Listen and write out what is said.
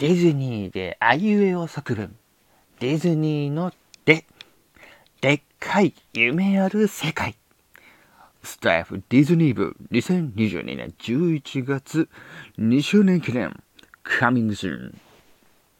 ディズニーであいうえお作文。ディズニーので、でっかい夢ある世界。スタッフディズニー部2022年11月2周年記念。coming soon.